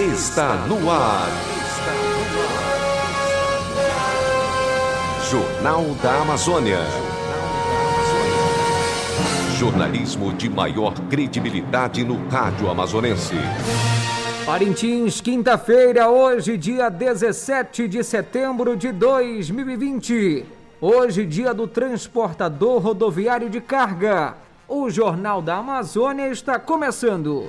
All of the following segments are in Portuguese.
está no ar. Jornal da Amazônia. Jornalismo de maior credibilidade no rádio amazonense. Parintins, quinta-feira, hoje, dia 17 de setembro de 2020. Hoje, dia do transportador rodoviário de carga. O Jornal da Amazônia está começando.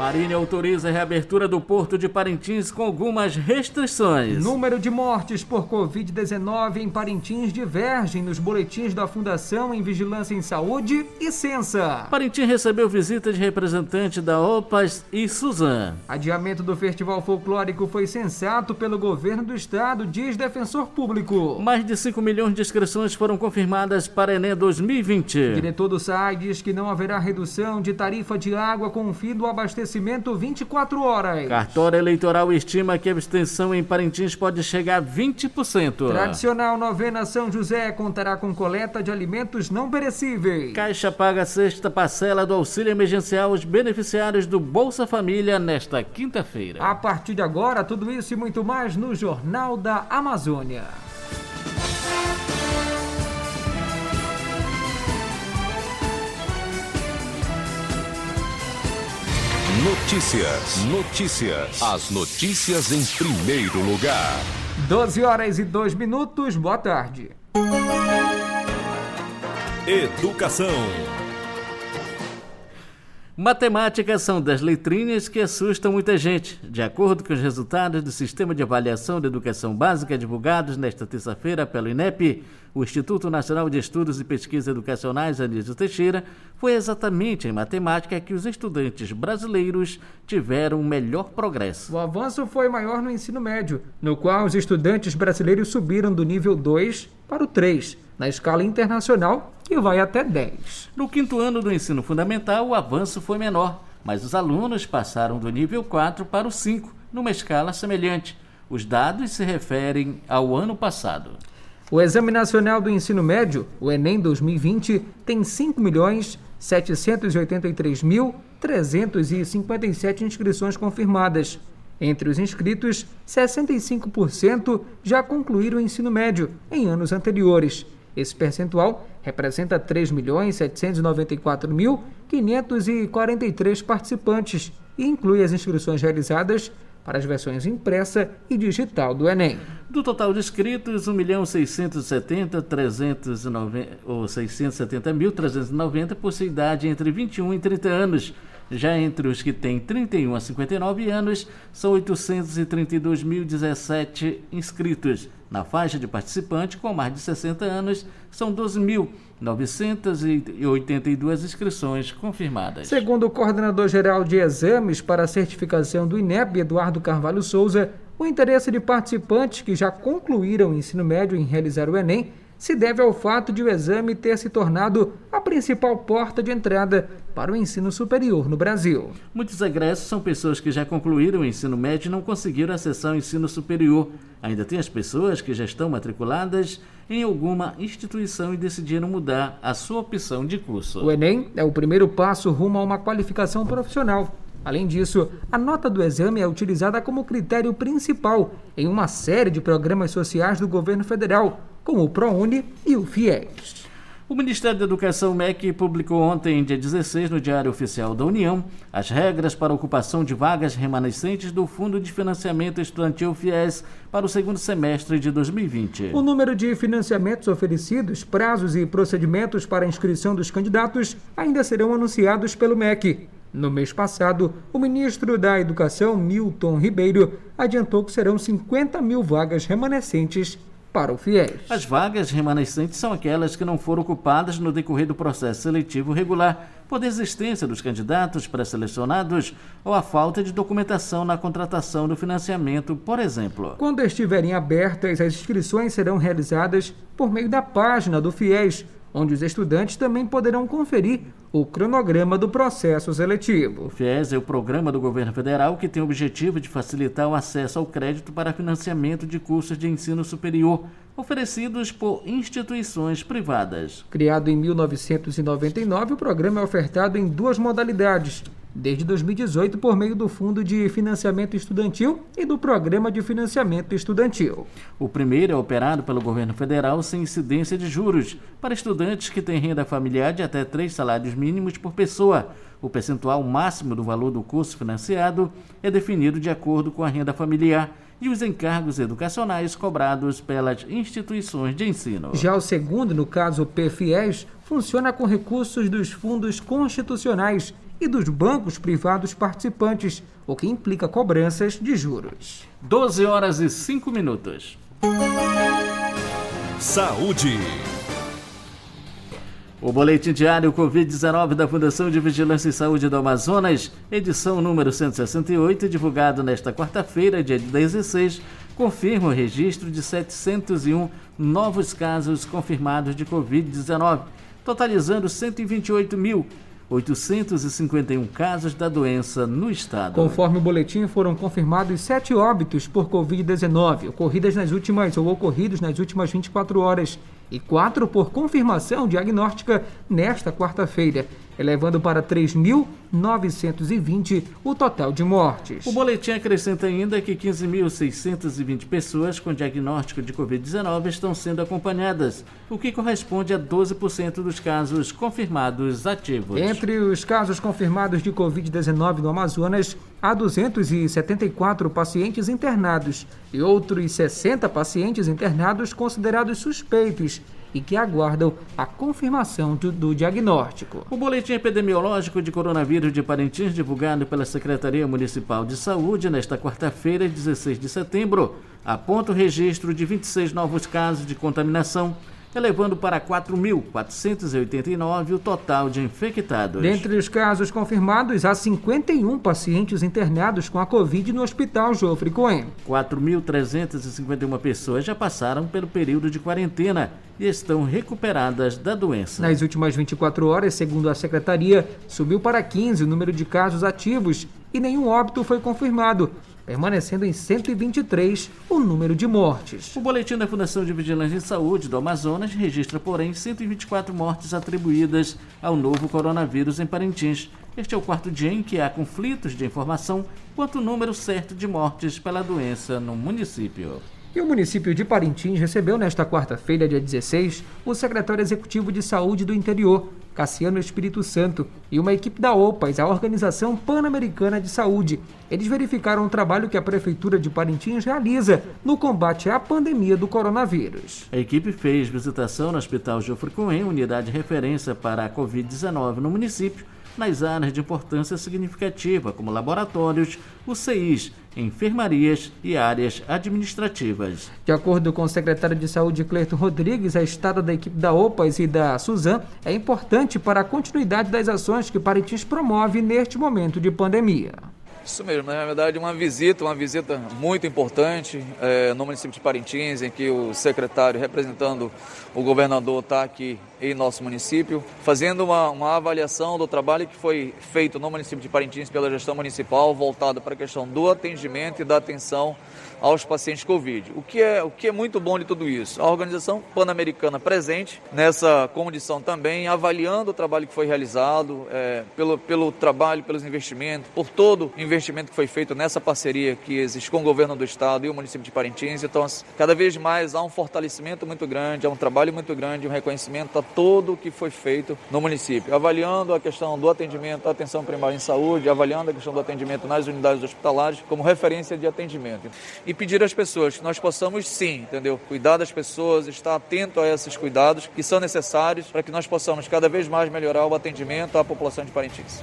Marinha autoriza a reabertura do porto de Parintins com algumas restrições. Número de mortes por Covid-19 em Parintins divergem nos boletins da Fundação em Vigilância em Saúde e Censa. Parintins recebeu visita de representante da OPAS e Suzan. Adiamento do Festival Folclórico foi sensato pelo governo do estado, diz defensor público. Mais de 5 milhões de inscrições foram confirmadas para Enem 2020. Diretor do SAI diz que não haverá redução de tarifa de água com o fim do abastecimento 24 horas. Cartório eleitoral estima que a abstenção em Parintins pode chegar a 20%. Tradicional novena São José contará com coleta de alimentos não perecíveis. Caixa paga a sexta parcela do auxílio emergencial aos beneficiários do Bolsa Família nesta quinta-feira. A partir de agora, tudo isso e muito mais no Jornal da Amazônia. Notícias. Notícias. As notícias em primeiro lugar. 12 horas e 2 minutos. Boa tarde. Educação. Matemáticas são das letrinhas que assustam muita gente. De acordo com os resultados do Sistema de Avaliação da Educação Básica divulgados nesta terça-feira pelo INEP, o Instituto Nacional de Estudos e Pesquisas Educacionais Anísio Teixeira, foi exatamente em matemática que os estudantes brasileiros tiveram o melhor progresso. O avanço foi maior no ensino médio, no qual os estudantes brasileiros subiram do nível 2 para o 3, na escala internacional, que vai até 10. No quinto ano do ensino fundamental, o avanço foi menor, mas os alunos passaram do nível 4 para o 5, numa escala semelhante. Os dados se referem ao ano passado. O Exame Nacional do Ensino Médio, o Enem 2020, tem 5 milhões 783.357 inscrições confirmadas. Entre os inscritos, 65% já concluíram o ensino médio em anos anteriores. Esse percentual representa 3.794.543 participantes e inclui as inscrições realizadas para as versões impressa e digital do Enem. Do total de inscritos, 1.670.390 ou 670.390 possui idade entre 21 e 30 anos. Já entre os que têm 31 a 59 anos, são 832.017 inscritos. Na faixa de participante com mais de 60 anos, são 12.982 inscrições confirmadas. Segundo o coordenador-geral de exames para a certificação do INEP, Eduardo Carvalho Souza, o interesse de participantes que já concluíram o ensino médio em realizar o Enem se deve ao fato de o exame ter se tornado a principal porta de entrada para o ensino superior no Brasil. Muitos egressos são pessoas que já concluíram o ensino médio e não conseguiram acessar o ensino superior. Ainda tem as pessoas que já estão matriculadas em alguma instituição e decidiram mudar a sua opção de curso. O Enem é o primeiro passo rumo a uma qualificação profissional. Além disso, a nota do exame é utilizada como critério principal em uma série de programas sociais do governo federal, como o ProUni e o FIES. O Ministério da Educação, MEC, publicou ontem, dia 16, no Diário Oficial da União, as regras para ocupação de vagas remanescentes do Fundo de Financiamento Estudantil FIES para o segundo semestre de 2020. O número de financiamentos oferecidos, prazos e procedimentos para a inscrição dos candidatos ainda serão anunciados pelo MEC. No mês passado, o ministro da Educação, Milton Ribeiro, adiantou que serão 50 mil vagas remanescentes para o FIES. As vagas remanescentes são aquelas que não foram ocupadas no decorrer do processo seletivo regular por desistência dos candidatos pré-selecionados ou a falta de documentação na contratação do financiamento, por exemplo. Quando estiverem abertas, as inscrições serão realizadas por meio da página do FIES, onde os estudantes também poderão conferir o cronograma do processo seletivo. O FIES é o programa do governo federal que tem o objetivo de facilitar o acesso ao crédito para financiamento de cursos de ensino superior, oferecidos por instituições privadas. Criado em 1999, o programa é ofertado em duas modalidades. Desde 2018, por meio do Fundo de Financiamento Estudantil e do Programa de Financiamento Estudantil. O primeiro é operado pelo governo federal sem incidência de juros, para estudantes que têm renda familiar de até três salários mínimos por pessoa. O percentual máximo do valor do curso financiado é definido de acordo com a renda familiar e os encargos educacionais cobrados pelas instituições de ensino. Já o segundo, no caso PFIES, funciona com recursos dos fundos constitucionais e dos bancos privados participantes, o que implica cobranças de juros. 12 horas e 5 minutos. Saúde. O Boletim Diário Covid-19 da Fundação de Vigilância e Saúde do Amazonas, edição número 168, divulgado nesta quarta-feira, dia 16, confirma o registro de 701 novos casos confirmados de Covid-19, totalizando 128.851 casos da doença no estado. Conforme o boletim, foram confirmados sete óbitos por Covid-19, ocorridas nas últimas ou ocorridos nas últimas 24 horas e quatro por confirmação diagnóstica nesta quarta-feira, elevando para 3.920 o total de mortes. O boletim acrescenta ainda que 15.620 pessoas com diagnóstico de Covid-19 estão sendo acompanhadas, o que corresponde a 12% dos casos confirmados ativos. Entre os casos confirmados de Covid-19 no Amazonas, há 274 pacientes internados e outros 60 pacientes internados considerados suspeitos e que aguardam a confirmação do, do, diagnóstico. O boletim epidemiológico de coronavírus de Parintins, divulgado pela Secretaria Municipal de Saúde nesta quarta-feira, 16 de setembro, aponta o registro de 26 novos casos de contaminação elevando para 4.489 o total de infectados. Dentre os casos confirmados, há 51 pacientes internados com a Covid no Hospital Joffre Cohen. 4.351 pessoas já passaram pelo período de quarentena e estão recuperadas da doença. Nas últimas 24 horas, segundo a secretaria, subiu para 15 o número de casos ativos e nenhum óbito foi confirmado, permanecendo em 123 o número de mortes. O boletim da Fundação de Vigilância em Saúde do Amazonas registra, porém, 124 mortes atribuídas ao novo coronavírus em Parintins. Este é o quarto dia em que há conflitos de informação quanto ao número certo de mortes pela doença no município. E o município de Parintins recebeu nesta quarta-feira, dia 16, o secretário executivo de saúde do interior, Cassiano Espírito Santo, e uma equipe da OPAS, a Organização Pan-Americana de Saúde. Eles verificaram o trabalho que a Prefeitura de Parintins realiza no combate à pandemia do coronavírus. A equipe fez visitação no Hospital Geoffrey Cohen, unidade de referência para a Covid-19 no município, nas áreas de importância significativa, como laboratórios, UCIs, enfermarias e áreas administrativas. De acordo com o secretário de Saúde Cleiton Rodrigues, a estada da equipe da OPAS e da Suzan é importante para a continuidade das ações que Parintins promove neste momento de pandemia. Isso mesmo, na verdade uma visita, uma visita muito importante é, no município de Parintins, em que o secretário representando o governador está aqui em nosso município, fazendo uma, uma avaliação do trabalho que foi feito no município de Parintins pela gestão municipal, voltado para a questão do atendimento e da atenção aos pacientes Covid. O que é, o que é muito bom de tudo isso? A Organização Pan-Americana presente nessa condição também, avaliando o trabalho que foi realizado, é, pelo, pelo trabalho, pelos investimentos, por todo o investimento que foi feito nessa parceria que existe com o governo do estado e o município de Parintins. Então, cada vez mais há um fortalecimento muito grande, há um trabalho muito grande, um reconhecimento a todo o que foi feito no município, avaliando a questão do atendimento, da atenção primária em saúde, avaliando a questão do atendimento nas unidades hospitalares como referência de atendimento e pedir às pessoas que nós possamos sim, entendeu? Cuidar das pessoas, estar atento a esses cuidados que são necessários para que nós possamos cada vez mais melhorar o atendimento à população de Parintins.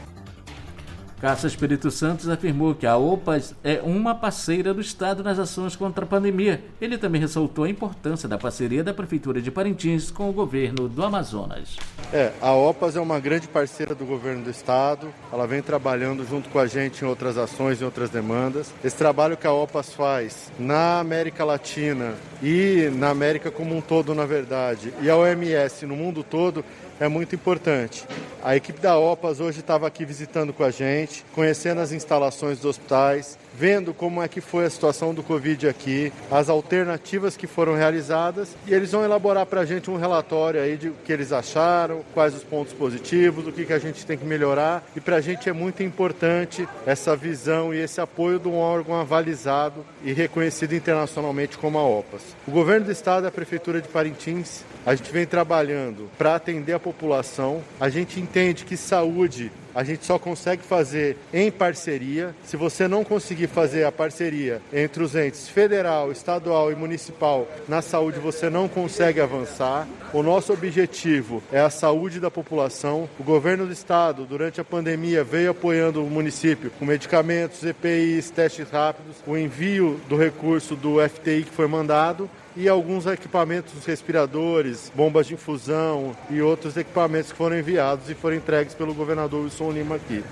Cássio Espírito Santos afirmou que a OPAS é uma parceira do Estado nas ações contra a pandemia. Ele também ressaltou a importância da parceria da Prefeitura de Parintins com o governo do Amazonas. É, a OPAS é uma grande parceira do governo do estado. Ela vem trabalhando junto com a gente em outras ações, em outras demandas. Esse trabalho que a OPAS faz na América Latina e na América como um todo, na verdade, e a OMS no mundo todo é muito importante. A equipe da OPAS hoje estava aqui visitando com a gente, conhecendo as instalações dos hospitais, vendo como é que foi a situação do Covid aqui, as alternativas que foram realizadas e eles vão elaborar para a gente um relatório aí de o que eles acharam, quais os pontos positivos, o que, que a gente tem que melhorar e para a gente é muito importante essa visão e esse apoio de um órgão avalizado e reconhecido internacionalmente como a OPAS. O governo do estado e a prefeitura de Parintins a gente vem trabalhando para atender a população. A gente entende que saúde a gente só consegue fazer em parceria. Se você não conseguir fazer a parceria entre os entes federal, estadual e municipal na saúde, você não consegue avançar. O nosso objetivo é a saúde da população. O governo do estado, durante a pandemia, veio apoiando o município com medicamentos, EPIs, testes rápidos, o envio do recurso do FTI que foi mandado e alguns equipamentos respiradores, bombas de infusão e outros equipamentos que foram enviados e foram entregues pelo governador Wilson Lima aqui.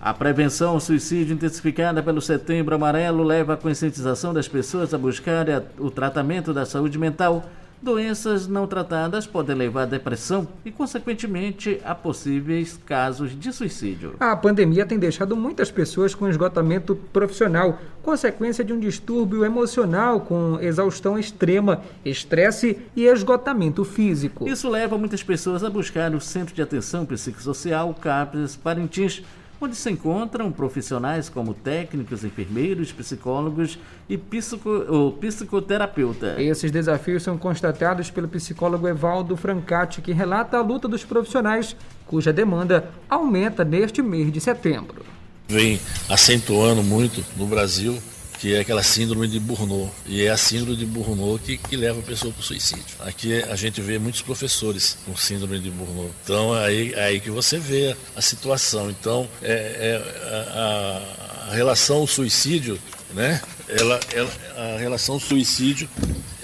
A prevenção ao suicídio intensificada pelo Setembro Amarelo leva à conscientização das pessoas a buscar o tratamento da saúde mental Doenças não tratadas podem levar à depressão e, consequentemente, a possíveis casos de suicídio. A pandemia tem deixado muitas pessoas com esgotamento profissional, consequência de um distúrbio emocional com exaustão extrema, estresse e esgotamento físico. Isso leva muitas pessoas a buscar o Centro de Atenção Psicossocial CAPES Parintins onde se encontram profissionais como técnicos, enfermeiros, psicólogos e psico, psicoterapeuta. Esses desafios são constatados pelo psicólogo Evaldo Francati, que relata a luta dos profissionais, cuja demanda aumenta neste mês de setembro. Vem acentuando muito no Brasil que é aquela síndrome de Burnout. E é a síndrome de Burnout que, que leva a pessoa para o suicídio. Aqui a gente vê muitos professores com síndrome de Burnout. Então é aí, é aí que você vê a, situação. Então é, é a, a, relação suicídio, né? Ela, ela, a relação suicídio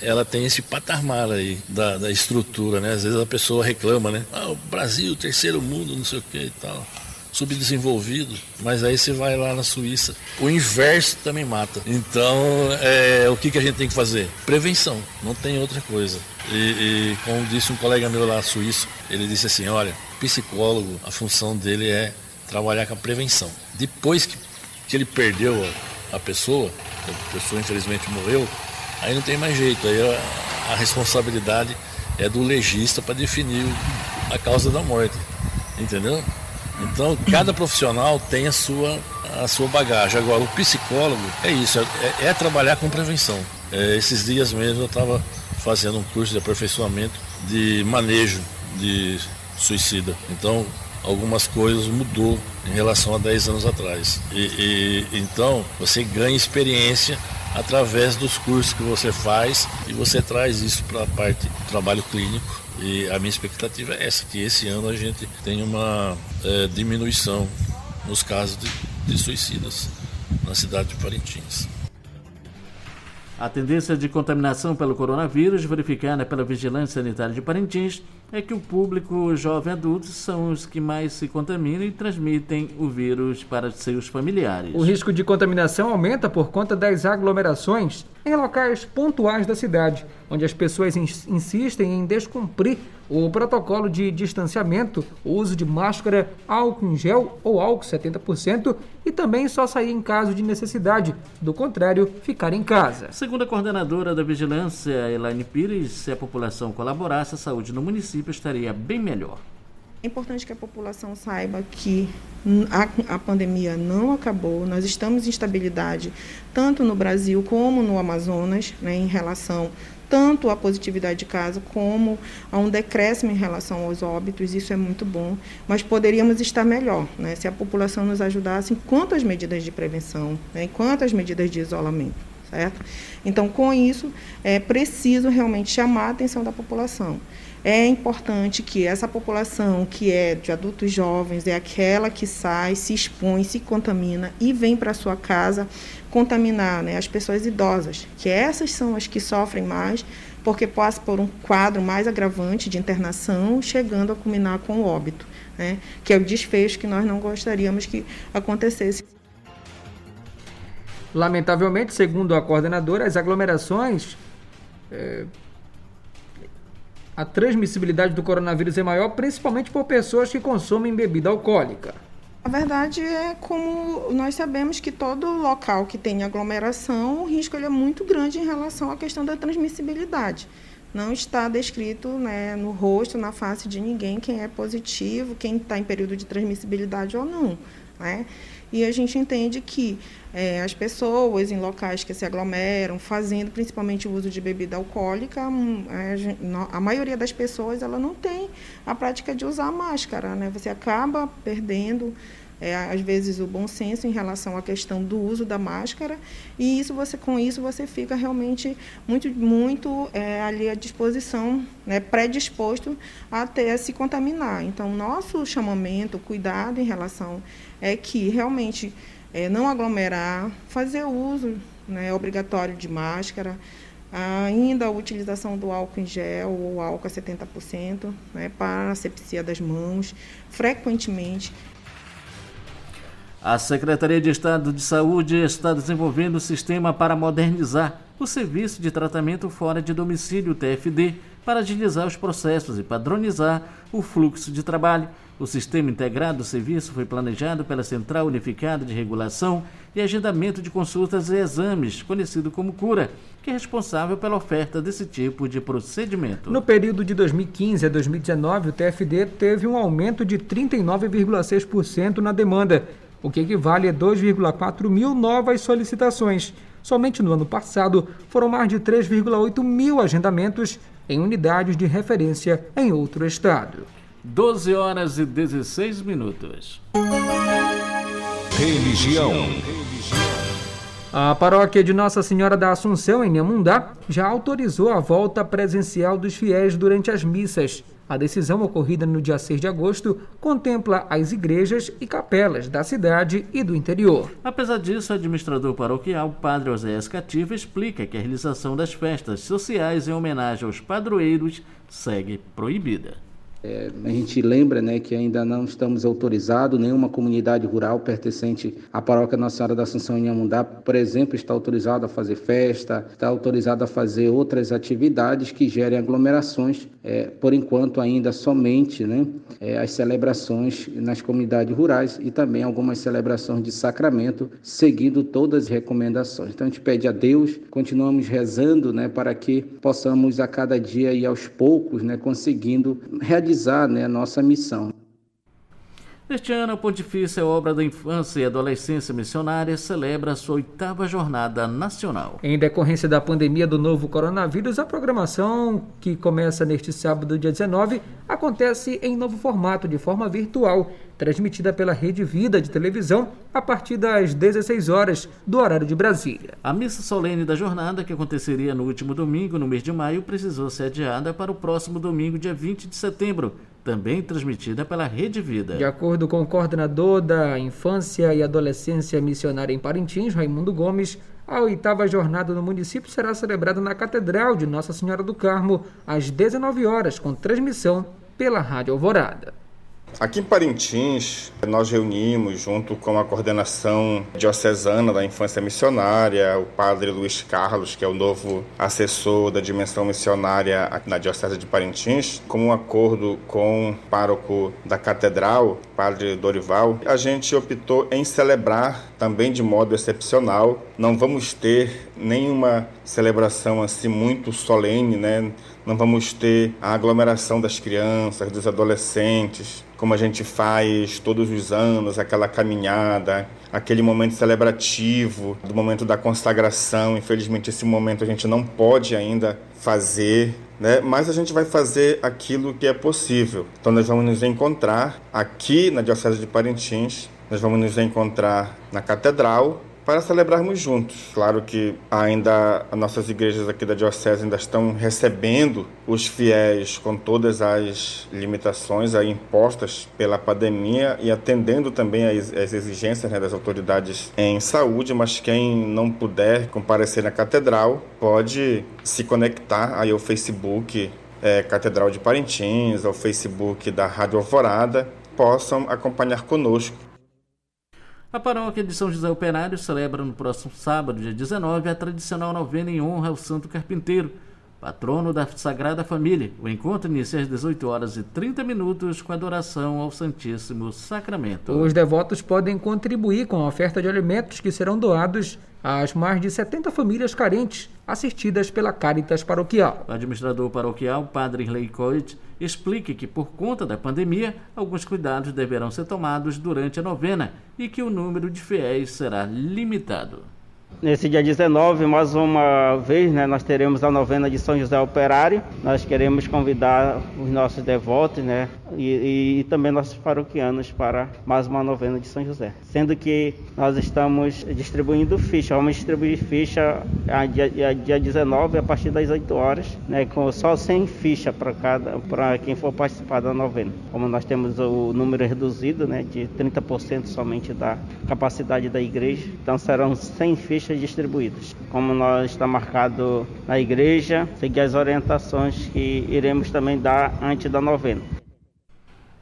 ela tem esse patamar aí da, da estrutura, né? Às vezes a pessoa reclama, né? Ah, o Brasil, terceiro mundo, não sei o que e tal subdesenvolvido, mas aí você vai lá na Suíça, o inverso também mata. Então, é, o que, que a gente tem que fazer? Prevenção, não tem outra coisa. E, e como disse um colega meu lá suíço, ele disse assim: olha, psicólogo, a função dele é trabalhar com a prevenção. Depois que, que ele perdeu a, a pessoa, a pessoa infelizmente morreu, aí não tem mais jeito, aí a, a responsabilidade é do legista para definir a causa da morte, entendeu? Então, cada profissional tem a sua, a sua bagagem. Agora, o psicólogo é isso, é, é trabalhar com prevenção. É, esses dias mesmo eu estava fazendo um curso de aperfeiçoamento de manejo de suicida. Então, algumas coisas mudou em relação a 10 anos atrás. E, e, então, você ganha experiência através dos cursos que você faz e você traz isso para a parte do trabalho clínico e a minha expectativa é essa, que esse ano a gente tenha uma é, diminuição nos casos de, de suicidas na cidade de Parintins. A tendência de contaminação pelo coronavírus verificada pela Vigilância Sanitária de Parintins é que o público jovem adulto são os que mais se contaminam e transmitem o vírus para seus familiares. O risco de contaminação aumenta por conta das aglomerações em locais pontuais da cidade, onde as pessoas insistem em descumprir o protocolo de distanciamento, o uso de máscara, álcool em gel ou álcool 70% e também só sair em caso de necessidade, do contrário, ficar em casa. Segundo a coordenadora da Vigilância, Elaine Pires, se a população colaborasse, a saúde no município estaria bem melhor. É importante que a população saiba que a, a, pandemia não acabou, nós estamos em estabilidade tanto no Brasil como no Amazonas, né, em relação tanto à positividade de caso como a um decréscimo em relação aos óbitos, isso é muito bom, mas poderíamos estar melhor, né, se a população nos ajudasse enquanto as medidas de prevenção, né, enquanto as medidas de isolamento, certo? Então, com isso, é preciso realmente chamar a atenção da população. É importante que essa população que é de adultos jovens é aquela que sai, se expõe, se contamina e vem para sua casa contaminar né, as pessoas idosas, que essas são as que sofrem mais porque passa por um quadro mais agravante de internação, chegando a culminar com o óbito, né? que é o desfecho que nós não gostaríamos que acontecesse. Lamentavelmente, segundo a coordenadora, as aglomerações. É, a transmissibilidade do coronavírus é maior, principalmente por pessoas que consomem bebida alcoólica. A verdade é como nós sabemos que todo local que tem aglomeração, o risco é muito grande em relação à questão da transmissibilidade. Não está descrito né, no rosto, na face de ninguém quem é positivo, quem está em período de transmissibilidade ou não. Né? E a gente entende que é, as pessoas em locais que se aglomeram, fazendo principalmente o uso de bebida alcoólica, hum, é, a maioria das pessoas ela não tem a prática de usar máscara. Né? Você acaba perdendo é, às vezes o bom senso em relação à questão do uso da máscara e isso você com isso você fica realmente muito muito é, ali à disposição né, predisposto a ter a se contaminar então nosso chamamento cuidado em relação é que realmente é, não aglomerar fazer uso né, obrigatório de máscara ainda a utilização do álcool em gel ou álcool a 70% né, para asepsia das mãos frequentemente. A Secretaria de Estado de Saúde está desenvolvendo um sistema para modernizar o Serviço de Tratamento Fora de Domicílio, TFD, para agilizar os processos e padronizar o fluxo de trabalho. O Sistema Integrado do Serviço foi planejado pela Central Unificada de Regulação e Agendamento de Consultas e Exames, conhecido como CURA, que é responsável pela oferta desse tipo de procedimento. No período de 2015 a 2019, o TFD teve um aumento de 39,6% na demanda o que equivale a 2,4 mil novas solicitações. Somente no ano passado foram mais de 3,8 mil agendamentos em unidades de referência em outro estado. 12 horas e 16 minutos. Religião. A paróquia de Nossa Senhora da Assunção, em Nemundá, já autorizou a volta presencial dos fiéis durante as missas. A decisão ocorrida no dia 6 de agosto contempla as igrejas e capelas da cidade e do interior. Apesar disso, o administrador paroquial, Padre Oséias Cativa, explica que a realização das festas sociais em homenagem aos padroeiros segue proibida. É, a gente lembra né, que ainda não estamos autorizados, nenhuma comunidade rural pertencente à paróquia Nossa Senhora da Assunção em Amundá, por exemplo, está autorizado a fazer festa, está autorizado a fazer outras atividades que gerem aglomerações, é, por enquanto ainda somente né, é, as celebrações nas comunidades rurais e também algumas celebrações de sacramento, seguindo todas as recomendações. Então a gente pede a Deus, continuamos rezando né, para que possamos a cada dia e aos poucos né, conseguindo realizar realizar né, a nossa missão. Este ano, a Pontifícia Obra da Infância e Adolescência Missionária celebra a sua oitava jornada nacional. Em decorrência da pandemia do novo coronavírus, a programação, que começa neste sábado, dia 19, acontece em novo formato, de forma virtual, transmitida pela Rede Vida de televisão a partir das 16 horas do horário de Brasília. A missa solene da jornada, que aconteceria no último domingo, no mês de maio, precisou ser adiada para o próximo domingo, dia 20 de setembro, também transmitida pela Rede Vida. De acordo com o coordenador da Infância e Adolescência Missionária em Parintins, Raimundo Gomes, a oitava jornada no município será celebrada na Catedral de Nossa Senhora do Carmo às 19 horas, com transmissão pela Rádio Alvorada. Aqui em Parintins, nós reunimos, junto com a coordenação diocesana da infância missionária, o padre Luiz Carlos, que é o novo assessor da dimensão missionária na Diocese de Parintins, como um acordo com o pároco da catedral, padre Dorival, a gente optou em celebrar também de modo excepcional. Não vamos ter nenhuma celebração assim muito solene, né? Não vamos ter a aglomeração das crianças, dos adolescentes, como a gente faz todos os anos, aquela caminhada, aquele momento celebrativo, do momento da consagração. Infelizmente, esse momento a gente não pode ainda fazer, né? mas a gente vai fazer aquilo que é possível. Então, nós vamos nos encontrar aqui na Diocese de Parintins, nós vamos nos encontrar na Catedral para celebrarmos juntos. Claro que ainda as nossas igrejas aqui da Diocese ainda estão recebendo os fiéis com todas as limitações aí impostas pela pandemia e atendendo também às exigências né, das autoridades em saúde, mas quem não puder comparecer na catedral pode se conectar aí ao Facebook é, Catedral de Parintins, ao Facebook da Rádio Alvorada, possam acompanhar conosco a paróquia de São José Operário celebra no próximo sábado, dia 19, a tradicional novena em honra ao Santo Carpinteiro, patrono da Sagrada Família. O encontro inicia às 18 horas e 30 minutos com adoração ao Santíssimo Sacramento. Os devotos podem contribuir com a oferta de alimentos que serão doados às mais de 70 famílias carentes assistidas pela Caritas Paroquial. O administrador paroquial, Padre Irley Coit, explique que, por conta da pandemia, alguns cuidados deverão ser tomados durante a novena e que o número de fiéis será limitado. Nesse dia 19, mais uma vez, né, nós teremos a novena de São José Operário. Nós queremos convidar os nossos devotos né, e, e, também nossos paroquianos para mais uma novena de São José. Sendo que nós estamos distribuindo ficha, vamos distribuir ficha a dia, a dia 19 a partir das 8 horas, né, com só 100 ficha para cada para quem for participar da novena. Como nós temos o número reduzido, né, de 30% somente da capacidade da igreja, então serão 100 fichas fichas distribuídas. Como nós está marcado na igreja, seguir as orientações que iremos também dar antes da novena.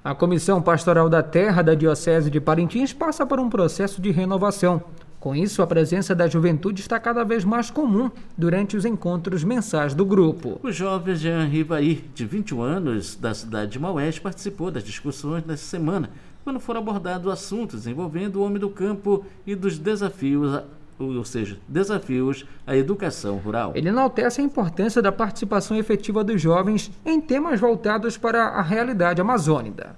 A Comissão Pastoral da Terra da Diocese de Parintins passa por um processo de renovação. Com isso, a presença da juventude está cada vez mais comum durante os encontros mensais do grupo. O jovem Jean Rivaí, de 21 anos, da cidade de Maués, participou das discussões nessa semana, quando foram abordados assuntos envolvendo o homem do campo e dos desafios ou seja, desafios à educação rural. Ele enaltece a importância da participação efetiva dos jovens em temas voltados para a realidade amazônica.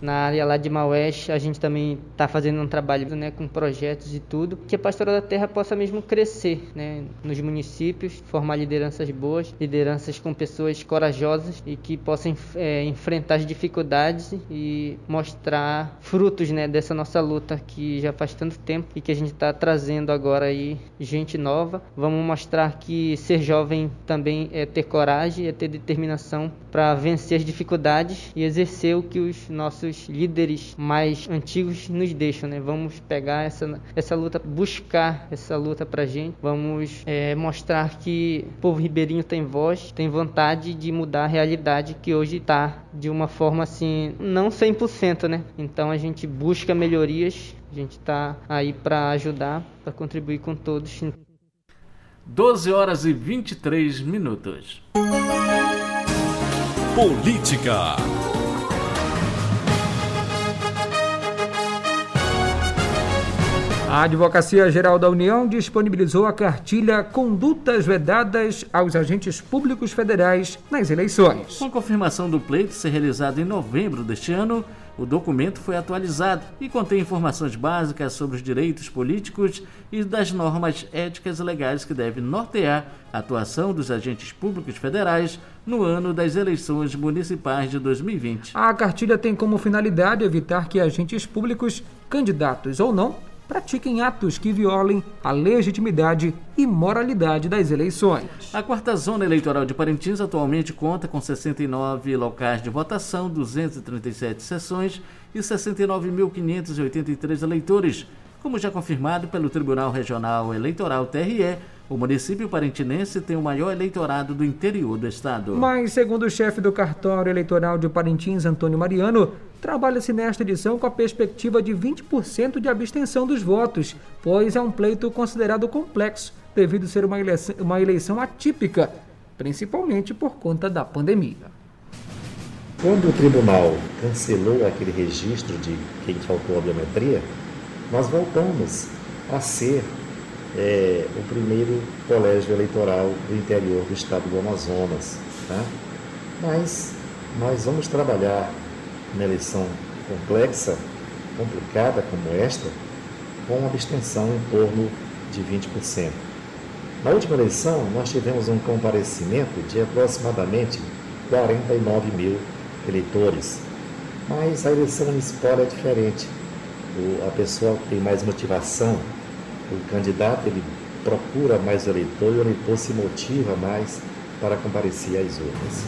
Na área lá de Maués, a gente também está fazendo um trabalho né, com projetos e tudo, que a Pastoral da Terra possa mesmo crescer né, nos municípios, formar lideranças boas, lideranças com pessoas corajosas e que possam é, enfrentar as dificuldades e mostrar frutos né, dessa nossa luta que já faz tanto tempo e que a gente está trazendo agora aí gente nova. Vamos mostrar que ser jovem também é ter coragem, é ter determinação para vencer as dificuldades e exercer o que os nossos nossos líderes mais antigos nos deixam, né? Vamos pegar essa, essa luta, buscar essa luta pra gente. Vamos é, mostrar que o povo ribeirinho tem voz, tem vontade de mudar a realidade que hoje está de uma forma assim, não 100%, né? Então a gente busca melhorias, a gente está aí para ajudar, para contribuir com todos. 12 horas e 23 minutos. Política. A Advocacia Geral da União disponibilizou a cartilha Condutas Vedadas aos Agentes Públicos Federais nas eleições. Com confirmação do pleito ser realizado em novembro deste ano, o documento foi atualizado e contém informações básicas sobre os direitos políticos e das normas éticas e legais que devem nortear a atuação dos agentes públicos federais no ano das eleições municipais de 2020. A cartilha tem como finalidade evitar que agentes públicos, candidatos ou não, pratiquem atos que violem a legitimidade e moralidade das eleições. A quarta zona eleitoral de Parintins atualmente conta com 69 locais de votação, 237 sessões e 69.583 eleitores, como já confirmado pelo Tribunal Regional Eleitoral TRE o município parintinense tem o maior eleitorado do interior do estado. Mas, segundo o chefe do cartório eleitoral de Parintins, Antônio Mariano, trabalha-se nesta edição com a perspectiva de 20% de abstenção dos votos, pois é um pleito considerado complexo, devido ser uma eleição, uma eleição atípica, principalmente por conta da pandemia. Quando o tribunal cancelou aquele registro de quem faltou a biometria, nós voltamos a ser é, o primeiro colégio eleitoral do interior do estado do Amazonas. Tá? Mas nós vamos trabalhar na eleição complexa, complicada como esta, com uma abstenção em torno de 20%. Na última eleição, nós tivemos um comparecimento de aproximadamente 49 mil eleitores, mas a eleição municipal é diferente. O, a pessoa tem mais motivação O candidato ele procura mais o eleitor e o eleitor se motiva mais para comparecer às urnas.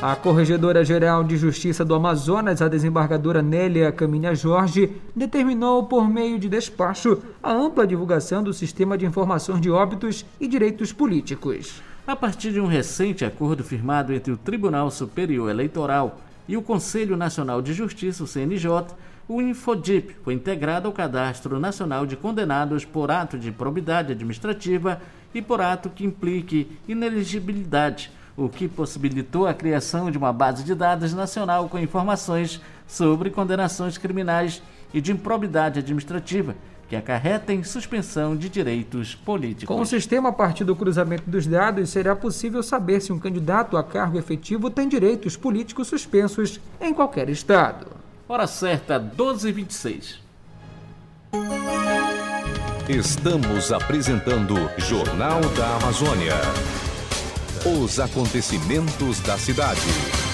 A Corregedora-Geral de Justiça do Amazonas, a desembargadora Nélia Caminha Jorge, determinou por meio de despacho a ampla divulgação do Sistema de Informações de Óbitos e Direitos Políticos. A partir de um recente acordo firmado entre o Tribunal Superior Eleitoral e o Conselho Nacional de Justiça, o CNJ, o Infodip foi integrado ao Cadastro Nacional de Condenados por ato de probidade administrativa e por ato que implique ineligibilidade o que possibilitou a criação de uma base de dados nacional com informações sobre condenações criminais e de improbidade administrativa que acarretem suspensão de direitos políticos. Com o sistema a partir do cruzamento dos dados, será possível saber se um candidato a cargo efetivo tem direitos políticos suspensos em qualquer estado. Hora certa, 12h26. Estamos apresentando Jornal da Amazônia. Os acontecimentos da cidade.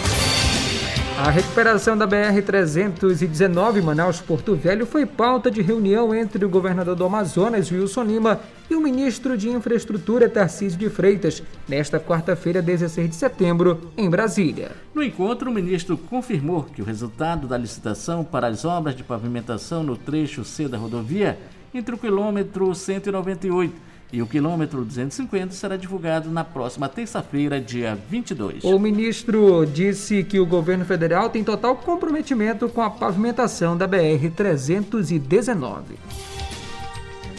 A recuperação da BR-319 Manaus-Porto Velho foi pauta de reunião entre o governador do Amazonas, Wilson Lima, e o ministro de Infraestrutura, Tarcísio de Freitas, nesta quarta-feira, 16 de setembro, em Brasília. No encontro, o ministro confirmou que o resultado da licitação para as obras de pavimentação no trecho C da rodovia, entre o quilômetro 198 e o quilômetro 250 será divulgado na próxima terça-feira, dia 22. O ministro disse que o governo federal tem total comprometimento com a pavimentação da BR-319.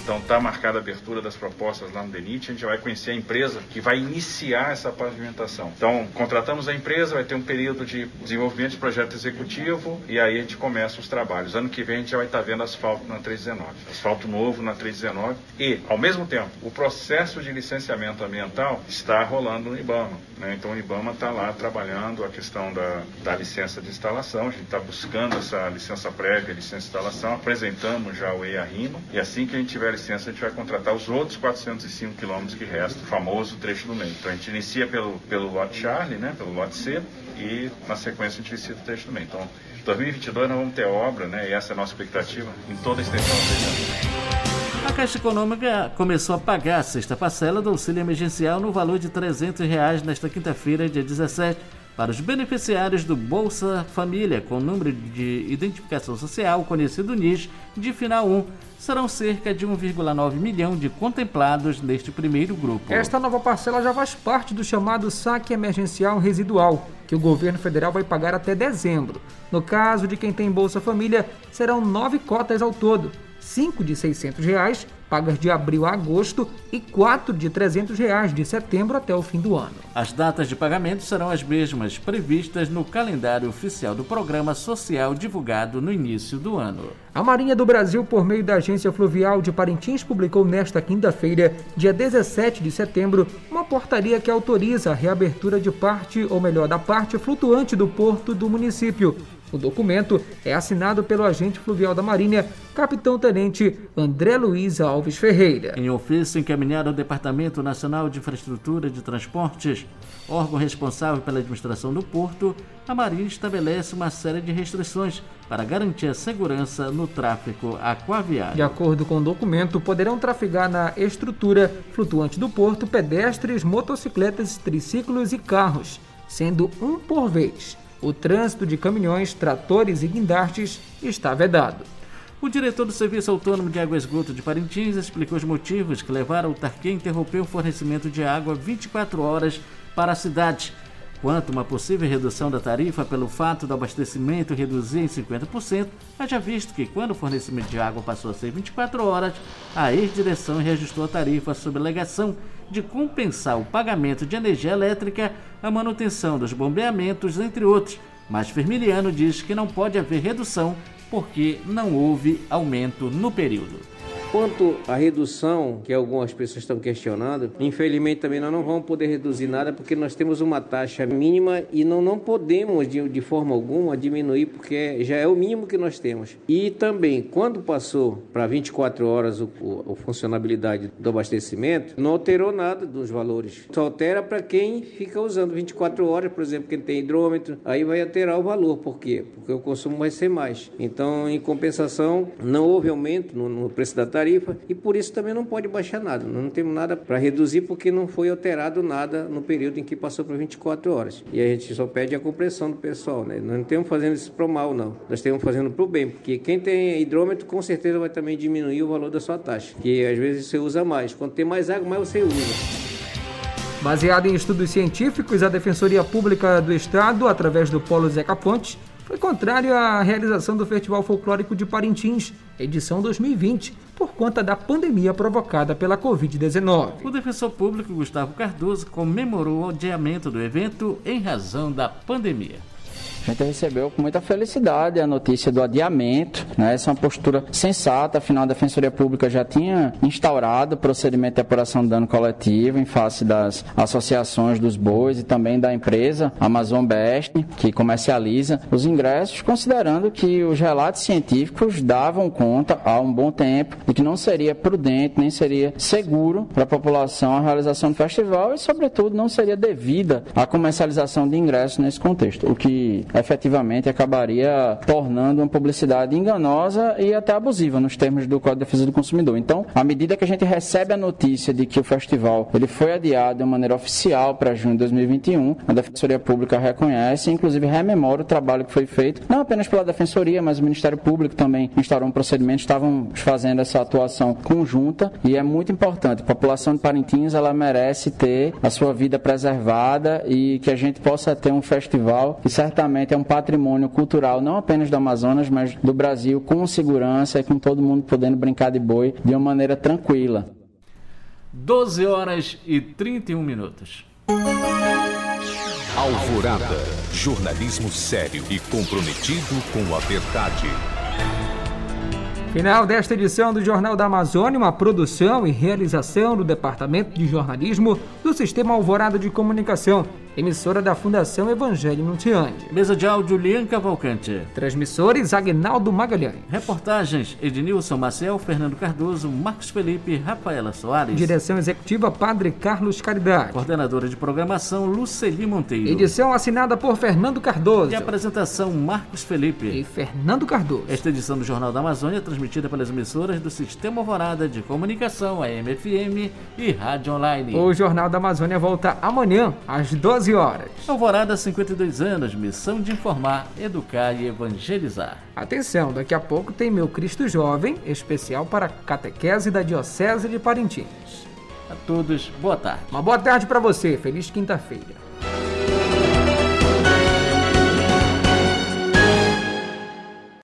Então está marcada a abertura das propostas lá no DENIT, a gente vai conhecer a empresa que vai iniciar essa pavimentação. Então contratamos a empresa, vai ter um período de desenvolvimento de projeto executivo e aí a gente começa os trabalhos. Ano que vem a gente já vai estar vendo asfalto na 319, asfalto novo na 319 e, ao mesmo tempo, o processo de licenciamento ambiental está rolando no IBAMA. Né? Então o IBAMA está lá trabalhando a questão da, da licença de instalação, a gente está buscando essa licença prévia, licença de instalação, apresentamos já o EIA-RIMA e assim que a gente tiver licença, a gente vai contratar os outros 405 quilômetros que restam, o famoso trecho do meio. Então a gente inicia pelo, pelo lote Charlie, né, pelo lote C, e na sequência a gente inicia o trecho do meio. Então, 2022 nós vamos ter obra, né, e essa é a nossa expectativa, em toda a extensão do A Caixa Econômica começou a pagar a sexta parcela do auxílio emergencial no valor de 300 reais nesta quinta-feira, dia 17 para os beneficiários do Bolsa Família com número de identificação social conhecido NIS de final 1. Serão cerca de 1,9 milhão de contemplados neste primeiro grupo. Esta nova parcela já faz parte do chamado saque emergencial residual, que o governo federal vai pagar até dezembro. No caso de quem tem Bolsa Família, serão nove cotas ao todo, cinco de 600 reais pagas de abril a agosto e quatro de 300 reais de setembro até o fim do ano. As datas de pagamento serão as mesmas previstas no calendário oficial do programa social divulgado no início do ano. A Marinha do Brasil, por meio da Agência Fluvial de Parintins, publicou nesta quinta-feira, dia 17 de setembro, uma portaria que autoriza a reabertura de parte, ou melhor, da parte flutuante do porto do município, o documento é assinado pelo agente fluvial da Marinha, capitão-tenente André Luiz Alves Ferreira. Em ofício encaminhado ao Departamento Nacional de Infraestrutura de Transportes, órgão responsável pela administração do porto, a Marinha estabelece uma série de restrições para garantir a segurança no tráfego aquaviário. De acordo com o documento, poderão trafegar na estrutura flutuante do porto pedestres, motocicletas, triciclos e carros, sendo um por vez o trânsito de caminhões, tratores e guindastes está vedado. O diretor do Serviço Autônomo de Água e Esgoto de Parintins explicou os motivos que levaram o Tarquê a interromper o fornecimento de água 24 horas para a cidade quanto uma possível redução da tarifa pelo fato do abastecimento reduzir em 50%, haja visto que quando o fornecimento de água passou a ser 24 horas, a ex-direção reajustou a tarifa sob alegação de compensar o pagamento de energia elétrica, a manutenção dos bombeamentos, entre outros. Mas Fermiliano diz que não pode haver redução porque não houve aumento no período. Quanto à redução, que algumas pessoas estão questionando, infelizmente também nós não vamos poder reduzir nada porque nós temos uma taxa mínima e não, não podemos de, de forma alguma diminuir porque já é o mínimo que nós temos. E também, quando passou para 24 horas o, o, a funcionabilidade do abastecimento, não alterou nada dos valores. Só altera para quem fica usando 24 horas, por exemplo, quem tem hidrômetro, aí vai alterar o valor. Por quê? Porque o consumo vai ser mais. Então, em compensação, não houve aumento no, no preço da tarifa e por isso também não pode baixar nada. Não temos nada para reduzir porque não foi alterado nada no período em que passou para 24 horas. E a gente só pede a compreensão do pessoal, né? Nós não estamos fazendo isso para o mal, não. Nós estamos fazendo para o bem, porque quem tem hidrômetro com certeza vai também diminuir o valor da sua taxa, que às vezes você usa mais. Quando tem mais água, mais você usa. Baseado em estudos científicos, a Defensoria Pública do Estado, através do Polo Zeca Pontes, foi contrário à realização do Festival Folclórico de Parintins, edição 2020, por conta da pandemia provocada pela Covid-19. O defensor público Gustavo Cardoso comemorou o adiamento do evento em razão da pandemia. A gente recebeu com muita felicidade a notícia do adiamento, né? Essa é uma postura sensata, afinal a Defensoria Pública já tinha instaurado o procedimento de apuração de dano coletivo em face das associações dos bois e também da empresa Amazon Best, que comercializa os ingressos, considerando que os relatos científicos davam conta há um bom tempo de que não seria prudente nem seria seguro para a população a realização do festival e, sobretudo, não seria devida a comercialização de ingressos nesse contexto, o que efetivamente acabaria tornando uma publicidade enganosa e até abusiva nos termos do Código de Defesa do Consumidor. Então, à medida que a gente recebe a notícia de que o festival ele foi adiado de maneira oficial para junho de 2021, a Defensoria Pública reconhece e inclusive rememora o trabalho que foi feito, não apenas pela Defensoria, mas o Ministério Público também instaurou um procedimento, estavam fazendo essa atuação conjunta e é muito importante. A população de Parintins ela merece ter a sua vida preservada e que a gente possa ter um festival que certamente realmente é um patrimônio cultural não apenas do Amazonas, mas do Brasil, com segurança e com todo mundo podendo brincar de boi de uma maneira tranquila. 12 horas e 31 minutos. Alvorada. Jornalismo sério e comprometido com a verdade. Final desta edição do Jornal da Amazônia, uma produção e realização do Departamento de Jornalismo do Sistema Alvorada de Comunicação emissora da Fundação Evangelho Nuntiande. Mesa de áudio Lian Cavalcante. Transmissores Agnaldo Magalhães. Reportagens Ednilson Maciel, Fernando Cardoso, Marcos Felipe, Rafaela Soares. Direção Executiva Padre Carlos Caridade. Coordenadora de Programação Luceli Monteiro. Edição assinada por Fernando Cardoso. De apresentação Marcos Felipe. E Fernando Cardoso. Esta edição do Jornal da Amazônia é transmitida pelas emissoras do Sistema Alvorada de Comunicação, AMFM e Rádio Online. O Jornal da Amazônia volta amanhã, às 12 12 horas. Alvorada, 52 anos, missão de informar, educar e evangelizar. Atenção, daqui a pouco tem Meu Cristo Jovem, especial para catequese da Diocese de Parintins. A todos, boa tarde. Uma boa tarde para você, feliz quinta-feira.